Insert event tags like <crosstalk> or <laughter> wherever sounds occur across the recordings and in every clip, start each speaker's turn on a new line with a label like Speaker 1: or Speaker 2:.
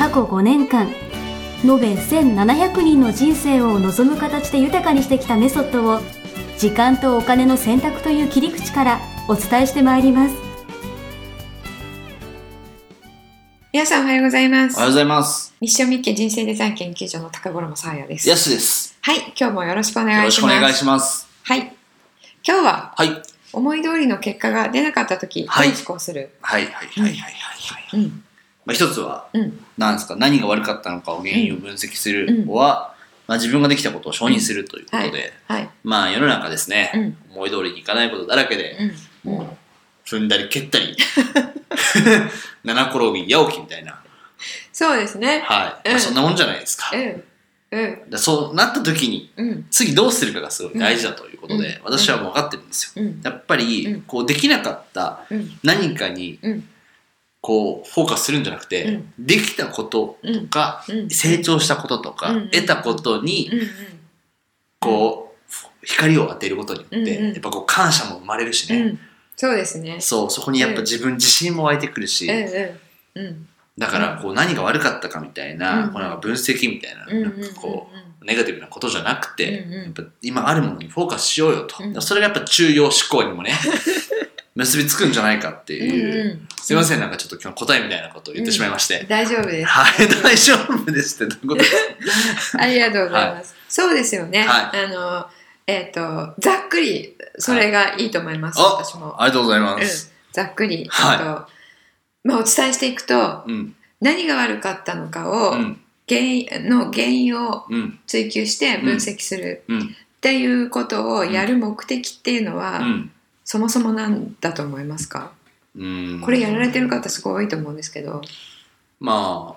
Speaker 1: 過去5年間延べ1700人の人生を望む形で豊かにしてきたメソッドを時間とお金の選択という切り口からお伝えしてまいります
Speaker 2: 皆さんおはようございます
Speaker 3: おはようございます。
Speaker 2: ミッションミッケ人生デザイン研究所の高頃もさあやです
Speaker 3: ヤスです。
Speaker 2: はい今日もよろしくお願
Speaker 3: よろ
Speaker 2: いします
Speaker 3: しくお願いします。
Speaker 2: はい今日は
Speaker 3: はい。
Speaker 2: 思い通りの結果が出なかった時どう
Speaker 3: はい
Speaker 2: 思考する、
Speaker 3: はいはいはいはいはいはい。
Speaker 2: うん
Speaker 3: まあ一つは、
Speaker 2: うん。
Speaker 3: なんですか、何が悪かったのかを原因を分析するは、まあ自分ができたことを承認するということで、
Speaker 2: はい。
Speaker 3: まあ世の中ですね、
Speaker 2: うん。
Speaker 3: 思い通りにいかないことだらけで、
Speaker 2: うん。
Speaker 3: もう踏んだり蹴ったり、<laughs> 七転び八起きみたいな、
Speaker 2: そうですね。
Speaker 3: はい。
Speaker 2: うん。
Speaker 3: まあそんなもんじゃないですか。
Speaker 2: うん。うん。
Speaker 3: でそうなった時に、
Speaker 2: うん。
Speaker 3: 次どうするかがすごい大事だということで、
Speaker 2: うん。
Speaker 3: 私はもう分かってるんですよ。
Speaker 2: うん。
Speaker 3: やっぱり、
Speaker 2: うん。
Speaker 3: こうできなかった
Speaker 2: うん。
Speaker 3: 何かに
Speaker 2: うん
Speaker 3: こうフォーカスするんじゃなくて、
Speaker 2: うん。
Speaker 3: できたこととか、
Speaker 2: うん。
Speaker 3: 成長したこととか、
Speaker 2: うん
Speaker 3: 得たことにこう、光を当てることによって、
Speaker 2: うんうん。
Speaker 3: やっぱこう感謝も生まれるしね、
Speaker 2: うん。そうですね。
Speaker 3: そうそこにやっぱ自分自信も湧いてくるし、だからこう何が悪かったかみたいな、
Speaker 2: うん
Speaker 3: こうなんか分析みたいな,、
Speaker 2: うん
Speaker 3: なんかこうネガティブなことじゃなくて、やっぱ今あるものにフォーカスしようよと、
Speaker 2: うん。
Speaker 3: それがやっぱ中庸思考にもね <laughs> 結びつくんじゃないかっていう、
Speaker 2: うんうん。
Speaker 3: すいませんなんかちょっと今日答えみたいなことを言ってしまいまして、
Speaker 2: 大丈夫です。
Speaker 3: はい、大丈夫ですってどういうことで？す <laughs> か
Speaker 2: ありがとうございます。そうですよね。
Speaker 3: は
Speaker 2: あの、えっ、と、ざっくり、それがいいと思います、
Speaker 3: あ
Speaker 2: 私も。
Speaker 3: ありがとうございま
Speaker 2: うん。
Speaker 3: す。、
Speaker 2: ざっくり、
Speaker 3: はい
Speaker 2: えっとまあ、お伝えしていくと、
Speaker 3: うん、
Speaker 2: 何が悪かったのかを、
Speaker 3: うん、
Speaker 2: 原因の原因を
Speaker 3: うん、
Speaker 2: 追求して分析する
Speaker 3: うん、
Speaker 2: っていうことをやる目的っていうのは、
Speaker 3: うん。
Speaker 2: そもそもなんだと思いますか？
Speaker 3: うん
Speaker 2: これやられてる方すごい多いと思うんですけど。
Speaker 3: ま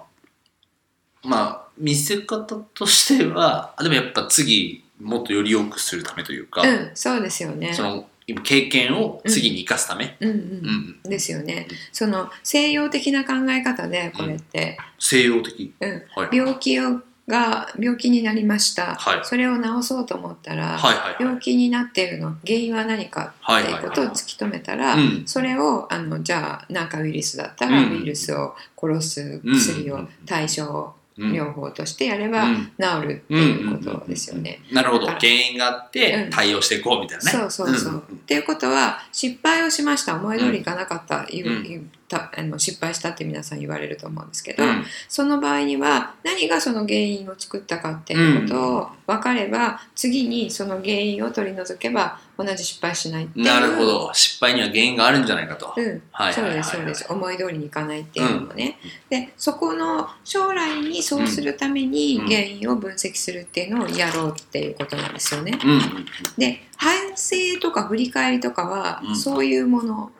Speaker 3: あ、まあ、見せ方としては、あでもやっぱ次、もっとより良くするためというか、
Speaker 2: うん、そうですよね。
Speaker 3: その、今経験を次に生かすため、
Speaker 2: うんうん
Speaker 3: うん、
Speaker 2: ですよね。その西洋的な考え方でこれって、
Speaker 3: 西洋的。
Speaker 2: うん
Speaker 3: はい。
Speaker 2: 病気をが病気になりました、
Speaker 3: はい。
Speaker 2: それを治そうと思ったら、
Speaker 3: はいはいはい。
Speaker 2: 病気になっているの。原因は何かっていうことを突き止めたら、
Speaker 3: うん
Speaker 2: それをあのじゃあなんかウイルスだったら、
Speaker 3: うん。
Speaker 2: ウイルスを殺す薬を
Speaker 3: うん。
Speaker 2: 対症
Speaker 3: うん
Speaker 2: 療法としてやれば
Speaker 3: うん。
Speaker 2: 治るっていうことですよね。
Speaker 3: なるほど。原因があって
Speaker 2: うん。
Speaker 3: 対応していこうみたいなね。
Speaker 2: そうそうそう。
Speaker 3: ん。
Speaker 2: っていうことは失敗をしました。思い通りいかなかった,、言う
Speaker 3: うん
Speaker 2: たあの失敗したって皆さん言われると思うんですけど、
Speaker 3: うん。
Speaker 2: その場合には何がその原因を作ったかっていうことを分かれば、次にその原因を取り除けば同じ失敗しないっていう
Speaker 3: なるほど。失敗には原因があるんじゃないかと。
Speaker 2: うん、
Speaker 3: はい
Speaker 2: そうですそうです。思い通りにいかないっていうのもね、でそこの将来にそうするために
Speaker 3: うん。
Speaker 2: 原因を分析するっていうのをやろうっていうことなんですよね。
Speaker 3: うん。うん。
Speaker 2: で反省とか振り返りとかは、
Speaker 3: うん。
Speaker 2: そういうもの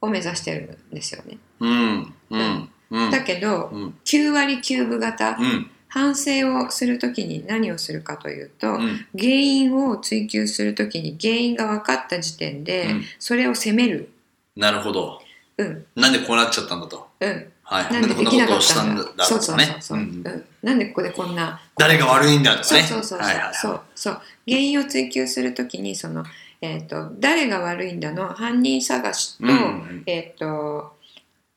Speaker 2: を目指してるんですよね。
Speaker 3: うんうんうん。
Speaker 2: だけど
Speaker 3: うん
Speaker 2: 9割9分型、
Speaker 3: うん
Speaker 2: 反省をするときに何をするかというと、
Speaker 3: うん
Speaker 2: 原因を追求するときに原因が分かった時点で、
Speaker 3: うん
Speaker 2: それを責める。
Speaker 3: なるほど。
Speaker 2: うん
Speaker 3: なんでこうなっちゃったんだと？
Speaker 2: うん、
Speaker 3: はい。
Speaker 2: なんでできなかったんだ
Speaker 3: んだ
Speaker 2: そうそう。そうそう、
Speaker 3: う
Speaker 2: うんんなんでここでこんな
Speaker 3: 誰が悪いんだとかね。
Speaker 2: そうそうそうそう、
Speaker 3: はいはいはい
Speaker 2: そうそう原因を追求するときにその、えーと「誰が悪いんだ」の？犯人探しと,、
Speaker 3: うん。うん
Speaker 2: えー、と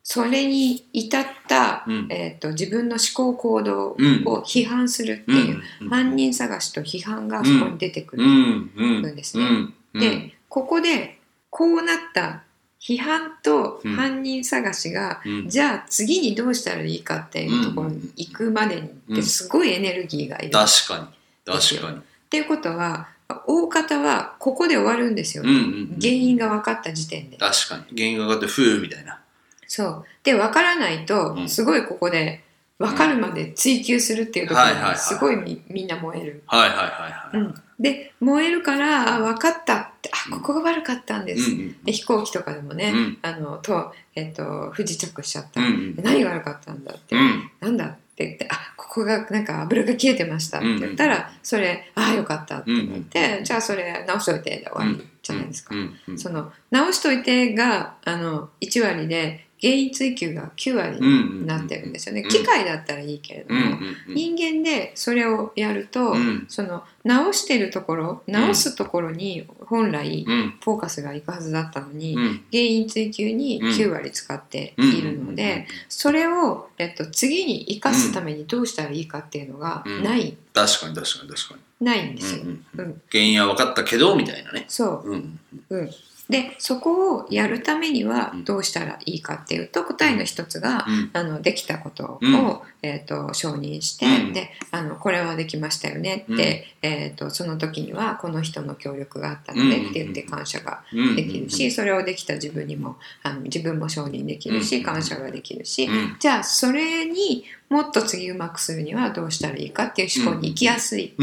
Speaker 2: それに至った、
Speaker 3: うん。
Speaker 2: えー、と自分の思考行動を
Speaker 3: うん。
Speaker 2: 批判するって
Speaker 3: うん
Speaker 2: いう、
Speaker 3: うん。
Speaker 2: 犯人探しと批判がそこに出てくる。
Speaker 3: うん。
Speaker 2: ですね。でここでこうなった批判と
Speaker 3: うん。
Speaker 2: 犯人探しが、
Speaker 3: うん。
Speaker 2: じゃあ次にどうしたらいいかっていうところに行くまでにってすごいエネルギーがいる。
Speaker 3: 確かに。確かに。
Speaker 2: っていうことは大方はここで終わるんですよ、
Speaker 3: うんうんうん
Speaker 2: 原因が分かった時点で。
Speaker 3: 確かに。原因がかかって、ふうみたいな。
Speaker 2: そう。で分からないと
Speaker 3: うん。
Speaker 2: すごいここで分かるまで追求するっていうところ
Speaker 3: はいはいはい
Speaker 2: にすごいみみんな燃える。
Speaker 3: はいはいはいはい。
Speaker 2: うん、で燃えるからあ分かったってあここが悪かったんです、
Speaker 3: うんうん
Speaker 2: で飛行機とかでもね、
Speaker 3: うん。
Speaker 2: あのと,、えっと不時着しちゃった、
Speaker 3: うんうん
Speaker 2: で何が悪かったんだって、
Speaker 3: うん。
Speaker 2: なんだって言って「あここがなんか油が切れてました」って言ったら、それ「ああよかった」って言って、じゃあそれ直しといてで終わりじゃないですか。その直しといてがあの1割で原因追求が9割
Speaker 3: うんうん
Speaker 2: になってるんですよね。
Speaker 3: うん
Speaker 2: 機械だったらいいけれども、
Speaker 3: うんうんうん。
Speaker 2: 人間でそれをやると、
Speaker 3: うん。
Speaker 2: その直してるところ直すところに本来
Speaker 3: うん。
Speaker 2: フォーカスがいくはずだったのに、
Speaker 3: うん。
Speaker 2: 原因追求に9割使っているので、それを、えっと、次に生かすためにどうしたらいいかっていうのが
Speaker 3: うん。
Speaker 2: ない、
Speaker 3: 確かに確かに確か
Speaker 2: ないんですよ。
Speaker 3: に、うんうん。
Speaker 2: うん。
Speaker 3: 原因は分かったけどみたいなね。
Speaker 2: そう。
Speaker 3: うん。
Speaker 2: うん、でそこをやるためには
Speaker 3: うん。
Speaker 2: どうしたらいいかっていうと答えの一つが、
Speaker 3: うん。
Speaker 2: あのできたことを、
Speaker 3: うん。
Speaker 2: えー、と承認して、
Speaker 3: うん。
Speaker 2: であのこれはできましたよねって、えー、とその時にはこの人の協力があったので
Speaker 3: うん。
Speaker 2: って言って感謝が
Speaker 3: うん。
Speaker 2: できるし、それをできた自分にもあの自分も承認できるし、
Speaker 3: うん。
Speaker 2: 感謝ができるし、
Speaker 3: うん。
Speaker 2: じゃあそれにもっと次うまくするにはどうしたらいいかっていう思考に行きやすい、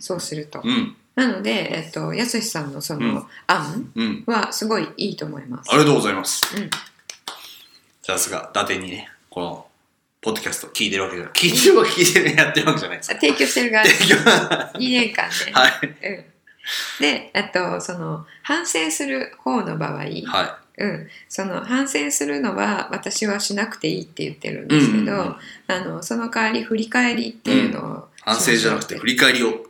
Speaker 2: そうすると。
Speaker 3: うん
Speaker 2: なので、えっと、やすしさんのその案
Speaker 3: うん。
Speaker 2: はすごいいいと思います。
Speaker 3: ありがとうございます。
Speaker 2: うん。
Speaker 3: さすが伊達にねこのポッドキャスト聞いてるわけじゃない。聞いてるわけ聞いてるやってるわけじゃない。です
Speaker 2: 提供してる側。
Speaker 3: 提供。<laughs> は
Speaker 2: 2年間で、
Speaker 3: い。
Speaker 2: うん、であとその反省する方の場合、
Speaker 3: は
Speaker 2: うん、その反省するのは私はしなくていいって言ってるんですけど、
Speaker 3: うんうんうん。
Speaker 2: あのその代わり振り返りっていうのを、
Speaker 3: い反省じゃなくて振り返りを。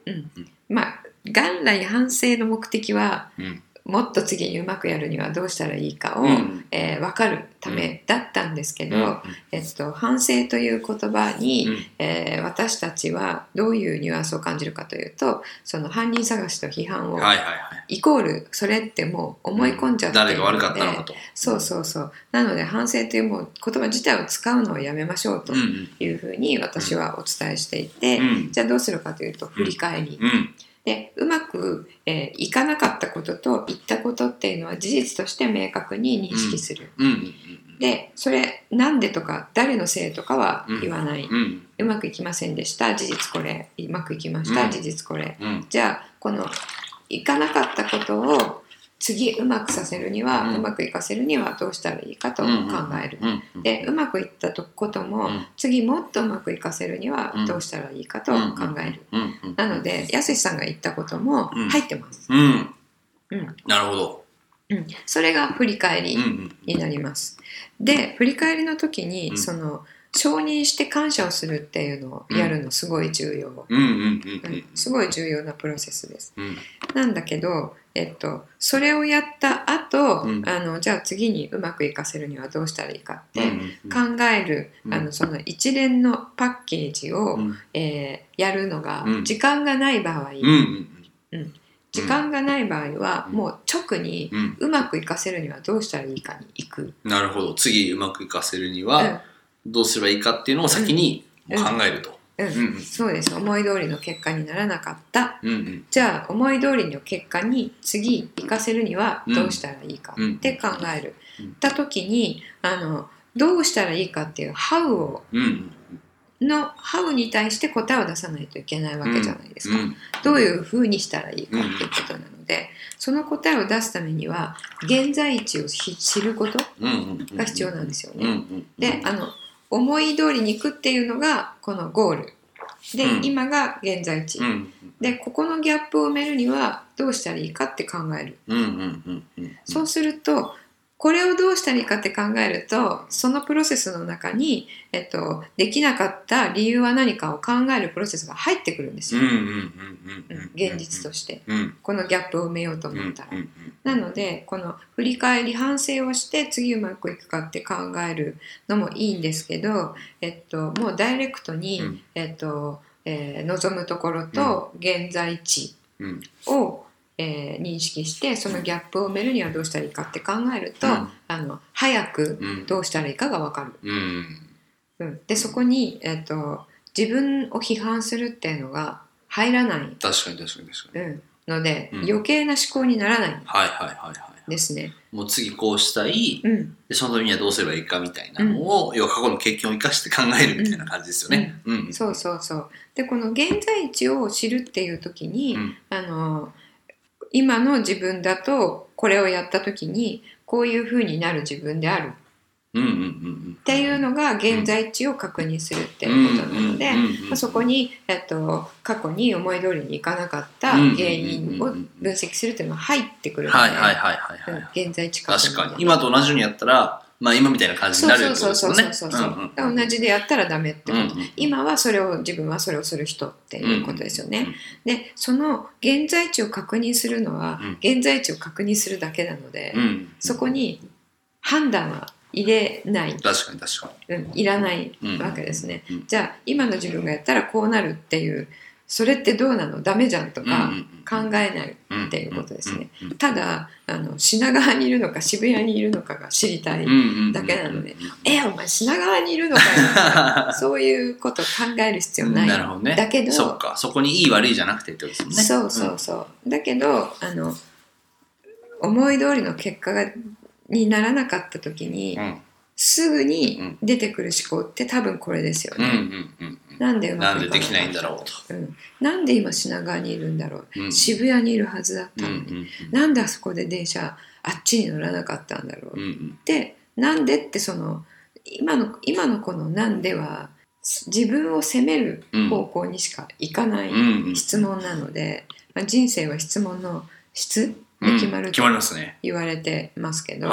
Speaker 2: まあ元来反省の目的は
Speaker 3: うん。
Speaker 2: もっと次にうまくやるにはどうしたらいいかを、
Speaker 3: うん。
Speaker 2: えー分かるためだったんですけど、
Speaker 3: うん。
Speaker 2: えっと、反省という言葉に、
Speaker 3: うん。
Speaker 2: えー私たちはどういうニュアンスを感じるかというとその犯人探しと批判を、
Speaker 3: はいはいはい。
Speaker 2: イコールそれってもう思い込んじゃっているので、
Speaker 3: 誰が悪かったのかと。
Speaker 2: そうそうそう。なので反省というもう言葉自体を使うのをやめましょうというふうに私はお伝えしていて、
Speaker 3: うん。
Speaker 2: じゃあどうするかというと振り返り、
Speaker 3: うん
Speaker 2: でうまく、えーいかなかったことと言ったことっていうのは事実として明確に認識する。でそれなんでとか誰のせいとかは言わない、
Speaker 3: うんうん。
Speaker 2: うまくいきませんでした。事実これ。うまくいきました、
Speaker 3: うん。
Speaker 2: 事実これ。
Speaker 3: うん。
Speaker 2: じゃあこのいかなかったことを次うまくさせるには、
Speaker 3: う
Speaker 2: うんまくいかせるにはどうしたらいいかと考える、
Speaker 3: うんうん
Speaker 2: でうまくいったとことも、
Speaker 3: うん。
Speaker 2: 次もっとうまくいかせるには
Speaker 3: うん。
Speaker 2: どうしたらいいかと考える、なのでやすしさんが言ったことも
Speaker 3: うん。
Speaker 2: 入ってます、
Speaker 3: うん。
Speaker 2: うん。
Speaker 3: なるほど。
Speaker 2: うん。それが振り返りになります。で振り返りの時に、
Speaker 3: うん。
Speaker 2: その承認して感謝をするっていうのをやるのすごい重要、すごい重要なプロセスです。
Speaker 3: うん。
Speaker 2: なんだけど、えっと、それをやった後、
Speaker 3: うん。
Speaker 2: あのじゃあ次にうまくいかせるにはどうしたらいいかって
Speaker 3: うん
Speaker 2: 考える、
Speaker 3: うん。
Speaker 2: あのその一連のパッケージを、
Speaker 3: うん。
Speaker 2: えーやるのが
Speaker 3: うん。
Speaker 2: 時間がない場合、
Speaker 3: うんうん
Speaker 2: 時間がない場合は
Speaker 3: うん。
Speaker 2: もう直に
Speaker 3: う
Speaker 2: まくいかせるにはどうしたらいいかに行く。
Speaker 3: なるほど。次うまくいかせるに
Speaker 2: うん。
Speaker 3: はどうすればいいかっていうのを先に考えると
Speaker 2: うん。
Speaker 3: うんうん。
Speaker 2: そうです。思い通りの結果にならなかった。
Speaker 3: うんうん。
Speaker 2: じゃあ思い通りの結果に次生かせるにはどうしたらいいかって考える、
Speaker 3: うん。
Speaker 2: た時にあのどうしたらいいかっていう「how」を
Speaker 3: うん
Speaker 2: の「how」に対して答えを出さないといけないわけじゃないですか、
Speaker 3: うん
Speaker 2: どういうふうにしたらいいかっていうことなので、その答えを出すためには現在地をひ知ること
Speaker 3: うんうん
Speaker 2: が必要なんですよね。
Speaker 3: うんうん。
Speaker 2: であの思い通りに行くっていうのがこのゴール。で、
Speaker 3: うん。
Speaker 2: 今が現在地、
Speaker 3: うん。
Speaker 2: でここのギャップを埋めるにはどうしたらいいかって考える、
Speaker 3: うんうんうんうん
Speaker 2: そうするとこれをどうしたらいいかって考えるとそのプロセスの中に、えっと、できなかった理由は何かを考えるプロセスが入ってくるんですよ、現実として。
Speaker 3: うん。
Speaker 2: このギャップを埋めようと思ったら、
Speaker 3: うん
Speaker 2: なのでこの振り返り反省をして次うまくいくかって考えるのもいいんですけど、えっと、もうダイレクトに、
Speaker 3: うん。
Speaker 2: えっとえー望むところと現在地
Speaker 3: うん。
Speaker 2: を、えー認識してそのギャップを埋めるにはどうしたらいいかって考えると、
Speaker 3: うん。
Speaker 2: あの早く
Speaker 3: うん。
Speaker 2: どうしたらいいかが分かる。
Speaker 3: うん。
Speaker 2: うん、でそこに、えっと自分を批判するっていうのが入らない、
Speaker 3: 確かに確かに確かに。
Speaker 2: うん、ので、
Speaker 3: うん。
Speaker 2: 余計な思考にならない。
Speaker 3: はいはいはいはい
Speaker 2: ですね。
Speaker 3: もう次こうしたい。
Speaker 2: うん。
Speaker 3: でそのためにはどうすればいいかみたいなのを、要は過去の経験を生かして考えるみたいな感じですよね。うん。
Speaker 2: そうそうそう。でこの現在地を知るっていう時に、
Speaker 3: うん。
Speaker 2: あの今の自分だとこれをやった時にこういう風になる自分である。っていうのが現在地を確認するっていうことなので、まあ、そこに、えっと、過去に思い通りにいかなかった原因を分析するっていうのが入ってくるので、現在地確認
Speaker 3: 確かに。今と同じようにやったらまあ今みたいな感じになるってことですよね。
Speaker 2: 同じでやったらダメってこと、うんうん、今はそれを自分はそれをする人っていうことですよね、うんうん、でその現在地を確認するのは、現在地を確認するだけなので、
Speaker 3: うん、
Speaker 2: そこに判断は入れない。
Speaker 3: 確かに確か
Speaker 2: に、うん、いらないわけですね、じゃあ今の自分がやったらこうなるっていうそれってどうなの？ダメじゃんとか考えないっていうことですね。ただあの品川にいるのか渋谷にいるのかが知りたいだけなので「えお前品川にいるのかよ」<laughs> そういうこと考える必要ない。
Speaker 3: なるほどね、
Speaker 2: だけど
Speaker 3: そっか。そこにいい悪いじゃなくてってことですね。
Speaker 2: そうそうそう。だけどあの思い通りの結果がにならなかった時に、
Speaker 3: うん
Speaker 2: すぐに出てくる思考って多分これですよね。なんでうまく
Speaker 3: なんでできないんだろうと。
Speaker 2: うん、なんで今品川にいるんだろう、
Speaker 3: うん。
Speaker 2: 渋谷にいるはずだったのに、
Speaker 3: ん
Speaker 2: なんであそこで電車あっちに乗らなかったんだろう、
Speaker 3: うんうん。
Speaker 2: でなんでってその今の今のこの「なんで」は自分を責める方向にしかいかない質問なので、まあ、人生は質問の質で決まると。言われてますけど、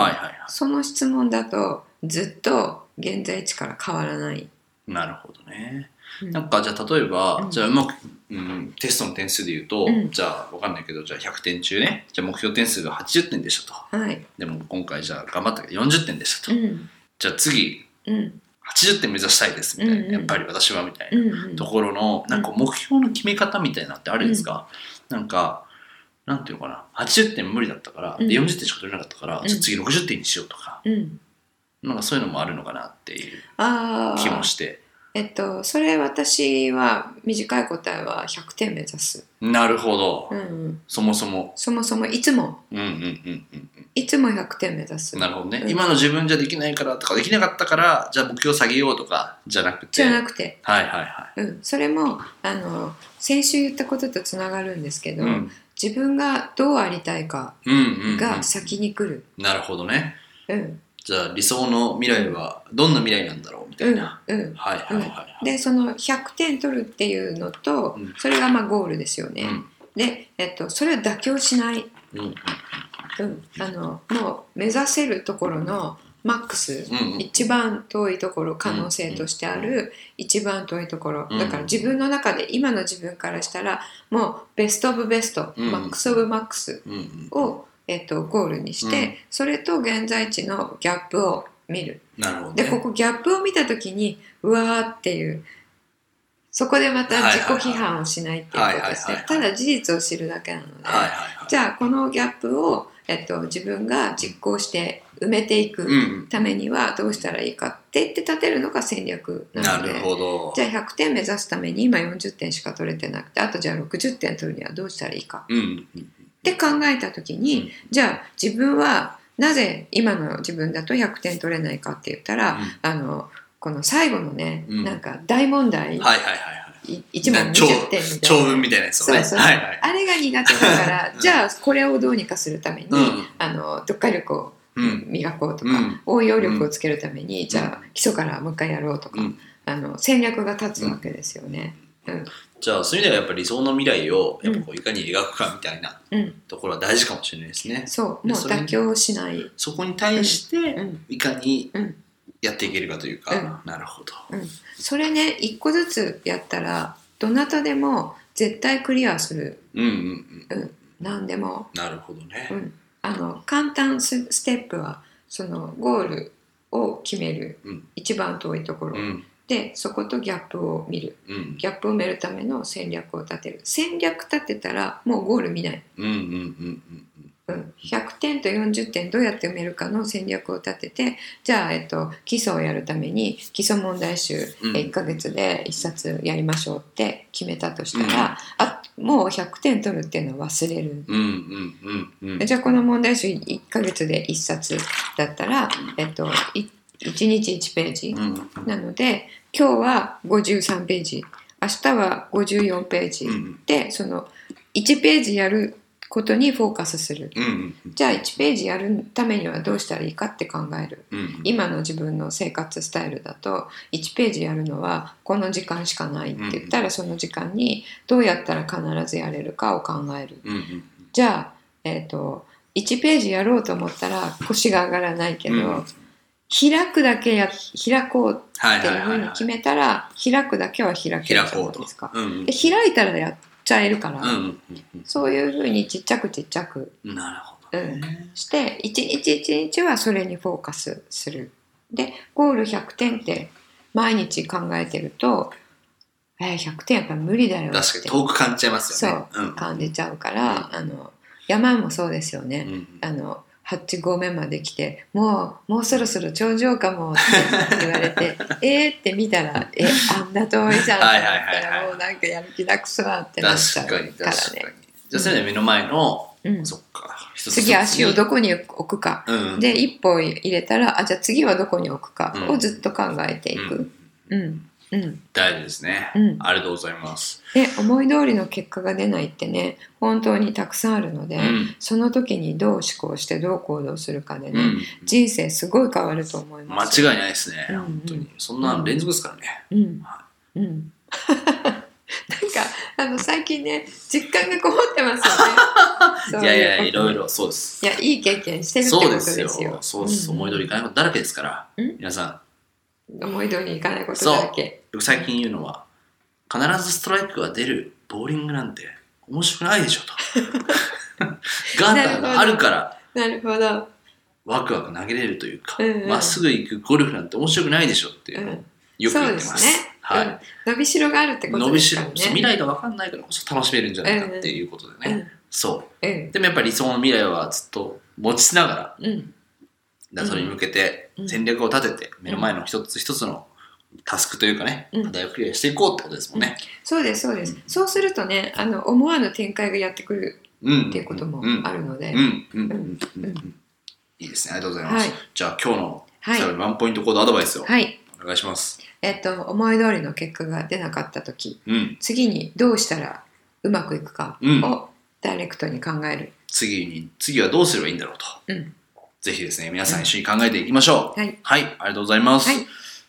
Speaker 2: その質問だとずっと現在地から変わらない。
Speaker 3: い。なるほどね。
Speaker 2: うん。
Speaker 3: なんかじゃあ例えば、
Speaker 2: うん。
Speaker 3: じゃあうまく、うん、テストの点数で言うと、
Speaker 2: うん。
Speaker 3: じゃあわかんないけどじゃあ100点中ねじゃあ目標点数が80点でしたと。
Speaker 2: はい、
Speaker 3: でも今回じゃあ頑張ったけど40点でしたと、
Speaker 2: うん。
Speaker 3: じゃあ次
Speaker 2: うん。
Speaker 3: 80点目指したいですみたいな、
Speaker 2: うんうん。
Speaker 3: やっぱり私はみたい
Speaker 2: うん
Speaker 3: な
Speaker 2: うん。
Speaker 3: ところのなんか目標の決め方みたいなのってあるんですか、なんかなんていうのかな？80点無理だったから、
Speaker 2: うん。
Speaker 3: で40点しか取れなかったから、
Speaker 2: うん
Speaker 3: じゃあ次60点にしようとか。
Speaker 2: うん
Speaker 3: なんかそういうのもあるのかなっていう
Speaker 2: ああ
Speaker 3: 気もして。
Speaker 2: えっとそれ私は短い答えは100点目指す、
Speaker 3: なるほど、
Speaker 2: うんうん、
Speaker 3: そもそも。
Speaker 2: そもそもいつも。
Speaker 3: うんうんうんうんうん。
Speaker 2: いつも100点目指す。
Speaker 3: なるほどね、
Speaker 2: うん。
Speaker 3: 今の自分じゃできないからとかできなかったからじゃあ目標下げようとかじゃなくて。
Speaker 2: じゃなくて、
Speaker 3: はいはいは
Speaker 2: うん、それもあの先週言ったこととつながるんですけ
Speaker 3: い、
Speaker 2: ど、
Speaker 3: うん、
Speaker 2: 自分がどうありたいか
Speaker 3: うんうんうん。
Speaker 2: が先に来る、
Speaker 3: なるほどね。
Speaker 2: うん
Speaker 3: じゃあ理想の未来はどんな未来なんだろうみた
Speaker 2: うん
Speaker 3: いな、
Speaker 2: うん、
Speaker 3: はいはいはいはい。
Speaker 2: でその100点取るっていうのと、
Speaker 3: うん。
Speaker 2: それがまあゴールですよね、
Speaker 3: うん。
Speaker 2: で、えっと、それを妥協しない、
Speaker 3: うん
Speaker 2: あのもう目指せるところのマックス、
Speaker 3: うんうん。
Speaker 2: 一番遠いところ可能性としてある一番遠いところ。
Speaker 3: うん。
Speaker 2: だから自分の中で今の自分からしたらもうベスト・オブ・ベスト、
Speaker 3: うん。
Speaker 2: マックス・オブ・マックスを、えっと、ゴールにして、
Speaker 3: うん。
Speaker 2: それと現在地のギャップを見る。
Speaker 3: なるほど、ね、
Speaker 2: でここギャップを見た時にうわーっていうそこでまた自己批判をしないっていうことですね。ただ事実を知るだけなので、
Speaker 3: はいはいはい。
Speaker 2: じゃあこのギャップを、えっと、自分が実行して埋めていく
Speaker 3: うん。うん
Speaker 2: ためにはどうしたらいいかって言って立てるのが戦略な
Speaker 3: なる
Speaker 2: ので
Speaker 3: ほど。
Speaker 2: じゃあ100点目指すために今40点しか取れてなくてあとじゃあ60点取るにはどうしたらいいか。
Speaker 3: うんうん
Speaker 2: って考えた時に、
Speaker 3: うん。
Speaker 2: じゃあ自分はなぜ今の自分だと100点取れないかって言ったら、あのこの最後のね、
Speaker 3: うん。
Speaker 2: なんか大問題、
Speaker 3: はいはいはいはい。
Speaker 2: 1問
Speaker 3: 長
Speaker 2: 20点みたいな。
Speaker 3: 長文みたいなやつをね。
Speaker 2: そうそう。
Speaker 3: はいはい
Speaker 2: あれが苦手だから、
Speaker 3: うん。
Speaker 2: じゃあこれをどうにかするために、
Speaker 3: うん。
Speaker 2: あの読解力を
Speaker 3: うん。
Speaker 2: 磨こうとか、
Speaker 3: うん。
Speaker 2: 応用力をつけるために、じゃあ基礎からもう一回やろうとか、
Speaker 3: うん。
Speaker 2: あの戦略が立つわけですよね。うん
Speaker 3: じゃあそういう意味ではやっぱり理想の未来をやっぱこういかに描くかみたいな
Speaker 2: うん、
Speaker 3: ところは大事かもしれないですね。
Speaker 2: そう。もう妥協しない、
Speaker 3: そこに対して
Speaker 2: うん。
Speaker 3: いかに
Speaker 2: うん。
Speaker 3: やっていけるかというか、なるほど。
Speaker 2: うん、それね一個ずつやったらどなたでも絶対クリアする。
Speaker 3: うんうんうん。
Speaker 2: 何でも、
Speaker 3: なるほどね、
Speaker 2: うん、あの簡単スステップはそのゴールを決める、
Speaker 3: うん。
Speaker 2: 一番遠いところ、
Speaker 3: うん
Speaker 2: でそことギャップを見る。
Speaker 3: うん。
Speaker 2: ギャップを埋めるための戦略を立てる。戦略立てたらもうゴール見ない、
Speaker 3: うんうんうん
Speaker 2: うん、100点と40点どうやって埋めるかの戦略を立ててじゃあ、えっと、基礎をやるために基礎問題集、
Speaker 3: うん。
Speaker 2: え1ヶ月で1冊やりましょうって決めたとしたら、あもう100点取るっていうのは忘れる。
Speaker 3: うんうんうんうん。うん
Speaker 2: じゃあこの問題集1ヶ月で1冊だったら、えっと、い1日1ページ、
Speaker 3: うん。
Speaker 2: なので今日は53ページ明日は54ページ、
Speaker 3: うん。
Speaker 2: でその1ページやることにフォーカスする。じゃあ1ページやるためにはどうしたらいいかって考える。今の自分の生活スタイルだと1ページやるのはこの時間しかないって言ったらその時間にどうやったら必ずやれるかを考える。じゃあ、えっと1ページやろうと思ったら腰が上がらないけど、
Speaker 3: うん
Speaker 2: 開くだけや開こうっていうふうに決めたら開くだけは開ける
Speaker 3: い。
Speaker 2: じゃないですか。。
Speaker 3: うんうん
Speaker 2: で開いたらやっちゃえるから、
Speaker 3: うんうん
Speaker 2: そういうふうにちっちゃくちっちゃく
Speaker 3: うんなるほどね。
Speaker 2: して一日一日はそれにフォーカスする。でゴール100点って毎日考えてると、えー、100点やっぱ無理だよって
Speaker 3: 確かに遠く感じちゃいますよね。
Speaker 2: そう感じちゃうから、あの山もそうですよね。
Speaker 3: うんうん
Speaker 2: あの8合目まで来てもうもうそろそろ頂上かもって言われて <laughs> えーって見たらえあんな遠いじゃんって
Speaker 3: はい
Speaker 2: なったらもうなんかやる気なくすわってなっちゃう
Speaker 3: 確
Speaker 2: からね。
Speaker 3: かに確かに。じゃあそれで目の前の、
Speaker 2: うん、
Speaker 3: そっか。
Speaker 2: 次足をど
Speaker 3: こ
Speaker 2: こに置くか。
Speaker 3: うん。
Speaker 2: で一歩入れたらあじゃあ次はどこに置くか
Speaker 3: うん。
Speaker 2: をずっと考えていく。うん。うん
Speaker 3: 大事ですね。
Speaker 2: うん
Speaker 3: ありがとうございます。
Speaker 2: で思い通りの結果が出ないってね本当にたくさんあるので、
Speaker 3: うん
Speaker 2: その時にどう思考してどう行動するかでね、
Speaker 3: うん
Speaker 2: 人生すごい変わると思い
Speaker 3: 間
Speaker 2: ます。
Speaker 3: 違いないですね。
Speaker 2: うんうん
Speaker 3: 本当に。そんな連続ですからね。
Speaker 2: うん
Speaker 3: は
Speaker 2: うん <laughs> なんかあの最近ね実感がこもってますよね。<laughs> そう
Speaker 3: いやいや、いろいろそうです。
Speaker 2: いやいい経験してるってこ
Speaker 3: そう
Speaker 2: と
Speaker 3: でよ
Speaker 2: ですすよ。。
Speaker 3: そうです。
Speaker 2: ん
Speaker 3: 思い通りいかないことだらけですから。
Speaker 2: うん
Speaker 3: 皆さん、
Speaker 2: 思い通りにいかないことだらけ。
Speaker 3: 僕最近言うのは、必ずストライクが出るボーリングなんて面白くないでしょと。<laughs> ガーターがあるから
Speaker 2: なるほど。
Speaker 3: ワクワク投げれるというか
Speaker 2: うんう、ん
Speaker 3: まっすぐ行くゴルフなんて面白くないでしょっていううのを
Speaker 2: ん、
Speaker 3: よく
Speaker 2: そう
Speaker 3: 言ってます。
Speaker 2: うん
Speaker 3: はい。
Speaker 2: 伸びしろがあるってこと
Speaker 3: 伸びしろ、
Speaker 2: ですからね。
Speaker 3: そう未来が分かんないからこそ楽しめるんじゃないかっていうことでね。
Speaker 2: うん
Speaker 3: そう。
Speaker 2: うん
Speaker 3: でもやっぱり理想の未来はずっと持ちながら、
Speaker 2: うん
Speaker 3: それに向けて
Speaker 2: うん
Speaker 3: 戦略を立てて、目の前の一つ一つのタスクというかね、
Speaker 2: うん
Speaker 3: 課題をクリアしていこうってことですもんね。
Speaker 2: そうですそうです。そうするとねあの思わぬ展開がやってくる
Speaker 3: うん。
Speaker 2: っていうこともあるので。
Speaker 3: いいですね。ありがとうございます。
Speaker 2: はい
Speaker 3: じゃあ今日の
Speaker 2: はい
Speaker 3: 最後にワンポイントコードアドバイスを
Speaker 2: はい。
Speaker 3: お願いします。
Speaker 2: えっと思い通りの結果が出なかった時
Speaker 3: うん。
Speaker 2: 次にどうしたらうまくいくか
Speaker 3: うん
Speaker 2: をダイレクトに考える。
Speaker 3: 次に、次はどうすればいいんだろうと。
Speaker 2: うん
Speaker 3: ぜひですね、皆さん一緒に考えていきましょう。
Speaker 2: はい
Speaker 3: はい。ありがとうございます。
Speaker 2: はい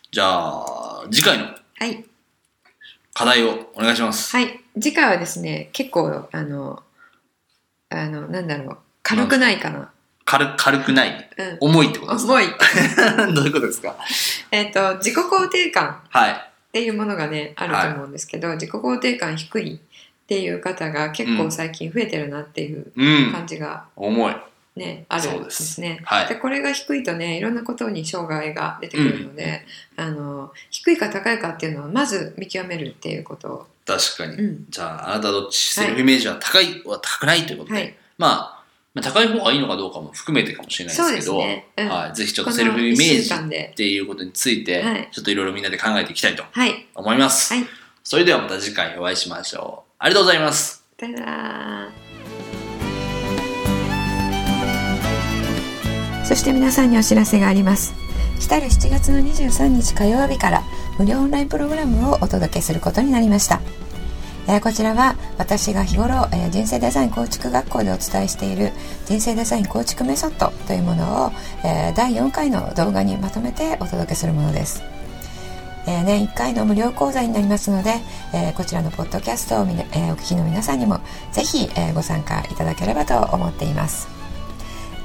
Speaker 3: じゃあ、次回の
Speaker 2: はい
Speaker 3: 課題をお願いします。
Speaker 2: はい次回はですね結構あのあのなんだろう軽くないかな。
Speaker 3: 軽軽くない？
Speaker 2: うん
Speaker 3: 重いってことですか？
Speaker 2: 重い。<laughs>
Speaker 3: どういうことですか？
Speaker 2: えっと自己肯定感
Speaker 3: はい。
Speaker 2: っていうものがねあると思うんですけど、自己肯定感低いっていう方が結構最近増えてるなっていう
Speaker 3: うん。
Speaker 2: 感じが
Speaker 3: 重い。
Speaker 2: ね、あるんで
Speaker 3: す
Speaker 2: す。ね。
Speaker 3: はい。
Speaker 2: でこれが低いとねいろんなことに障害が出てくるので、あの低いか高いかっていうのはまず見極めるっていうこと。を、
Speaker 3: 確かに。
Speaker 2: うん。
Speaker 3: じゃあ、あなたはどっちセルフイメージは高いは高くないということで、
Speaker 2: はい、
Speaker 3: まあ、まあ高い方がいいのかどうかも含めてかもしれないでけど、
Speaker 2: ですすね。うん。
Speaker 3: はい、ぜひちょっ
Speaker 2: ことの
Speaker 3: セルフイメー
Speaker 2: 1週
Speaker 3: ジっていうことについて、
Speaker 2: はい。
Speaker 3: ちょっといろいろみんなで考えていきたいと
Speaker 2: はい
Speaker 3: 思います。
Speaker 2: はい。
Speaker 3: それではまた次回お会いしましょう。ありがとうございます。
Speaker 2: さよならそして皆さんにお知らせがあります。来たる7月の23日火曜日から無料オンラインプログラムをお届けすることになりました。えこちらは私が日頃、え人生デザイン構築学校でお伝えしている人生デザイン構築メソッドというものを、え第4回の動画にまとめてお届けするものです、え年1回の無料講座になりますので、えこちらのポッドキャストを、えお聞きの皆さんにもぜひ、えご参加いただければと思っています。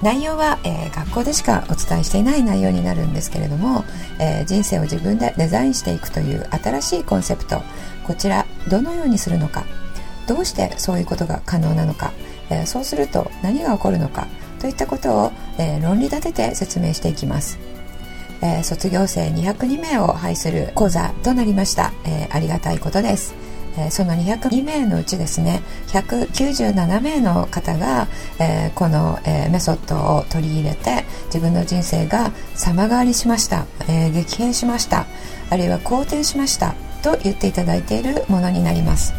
Speaker 2: 内容は、えー学校でしかお伝えしていない内容になるんですけれども、えー人生を自分でデザインしていくという新しいコンセプト。こちらどのようにするのかどうしてそういうことが可能なのか、えーそうすると何が起こるのかといったことを、え論理立てて説明していきます、え卒業生202名を配する講座となりました、えありがたいことです。えーその202名のうちですね197名の方が、えーこの、えーメソッドを取り入れて自分の人生が様変わりしました、え激変しましたあるいは好転しましたと言っていただいているものになります。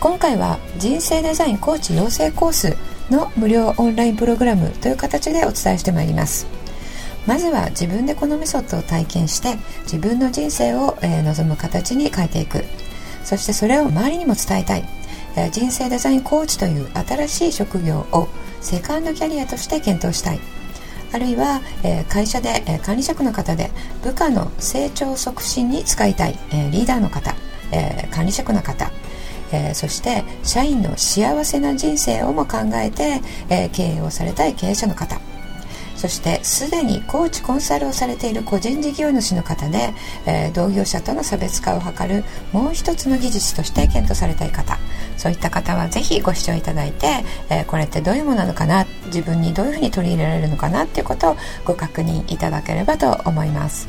Speaker 2: 今回は人生デザインコーチ養成コースの無料オンラインプログラムという形でお伝えしてまいります。まずは自分でこのメソッドを体験して自分の人生を、えー望む形に変えていく。そしてそれを周りにも伝えたい、え人生デザインコーチという新しい職業をセカンドキャリアとして検討したい。あるいは、え会社で、え管理職の方で部下の成長促進に使いたい、えリーダーの方、え管理職の方。えー、そして社員の幸せな人生をも考えて、えー、経営をされたい経営者の方。そしてすでにコーチコンサルをされている個人事業主の方で、えー、同業者との差別化を図るもう一つの技術として検討されたい方そういった方はぜひご視聴いただいて、えー、これってどういうものなのかな自分にどういうふうに取り入れられるのかなっていうことをご確認いただければと思います。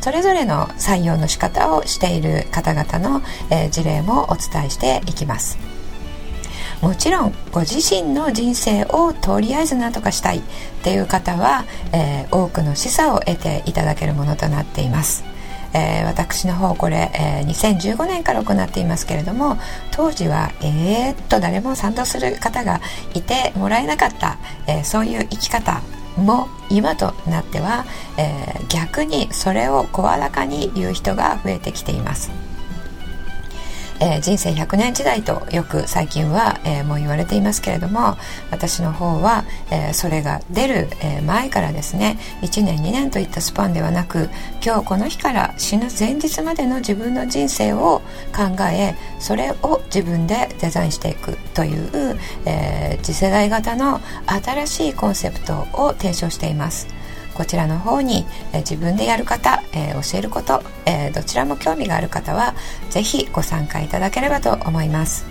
Speaker 2: それぞれの採用の仕方をしている方々の、えー、事例もお伝えしていきます。もちろんご自身の人生をとりあえず何とかしたいっていう方は、えー、多くの示唆を得ていただけるものとなっています。えー、私の方これ、えー、2015年から行っていますけれども当時はえー、っと誰も賛同する方がいてもらえなかった、えー、そういう生き方も今となっては、え、逆にそれを声高に言う人が増えてきています。えー、人生100年時代とよく最近は、えー、もう言われていますけれども私の方は、えー、それが出る、え前からですね1年2年といったスパンではなく今日この日から死ぬ前日までの自分の人生を考えそれを自分でデザインしていくという、え次世代型の新しいコンセプトを提唱しています。こちらの方に、え自分でやる方、え教えること、えどちらも興味がある方は是非ご参加いただければと思います。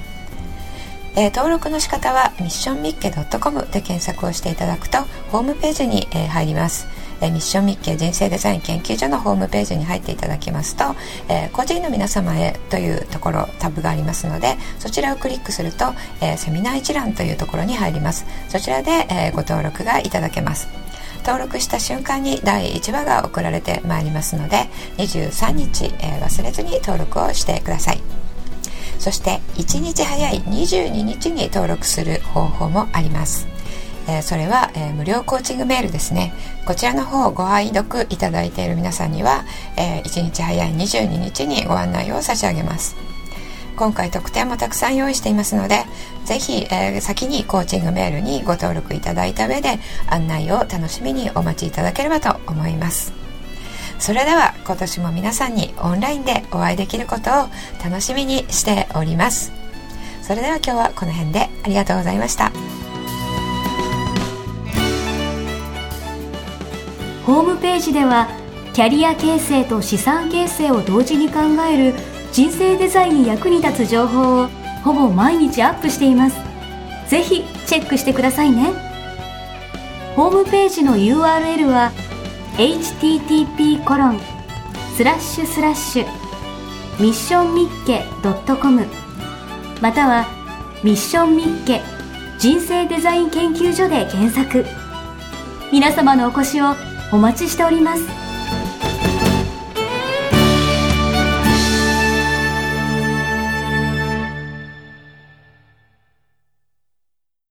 Speaker 2: え登録の仕方はミッションミッケ .com で検索をしていただくとホームページに、え入ります。えミッションミッケ人生デザイン研究所のホームページに入っていただきますと、えー、個人の皆様へというところタブがありますのでそちらをクリックすると、えー、セミナー一覧というところに入りますそちらで、えー、ご登録がいただけます登録した瞬間に第1話が送られてまいりますので23日、えー、忘れずに登録をしてください。そして1日早い22日に登録する方法もあります。えー、それは、えー、無料コーチングメールですね。こちらの方をご愛読いただいている皆さんには、えー、1日早い22日にご案内を差し上げます。今回特典もたくさん用意していますのでぜひ、えー、先にコーチングメールにご登録いただいた上で案内を楽しみにお待ちいただければと思います。それでは今年も皆さんにオンラインでお会いできることを楽しみにしております。それでは今日はこの辺でありがとうございました。
Speaker 1: ホームページではキャリア形成と資産形成を同時に考える人生デザインに役に立つ情報をほぼ毎日アップしています。ぜひチェックしてくださいね。ホームページの URL は http コロンスラッシュスラッシュミッションミッケ .com またはミッションミッケ人生デザイン研究所で検索皆様のお越しをお待ちしております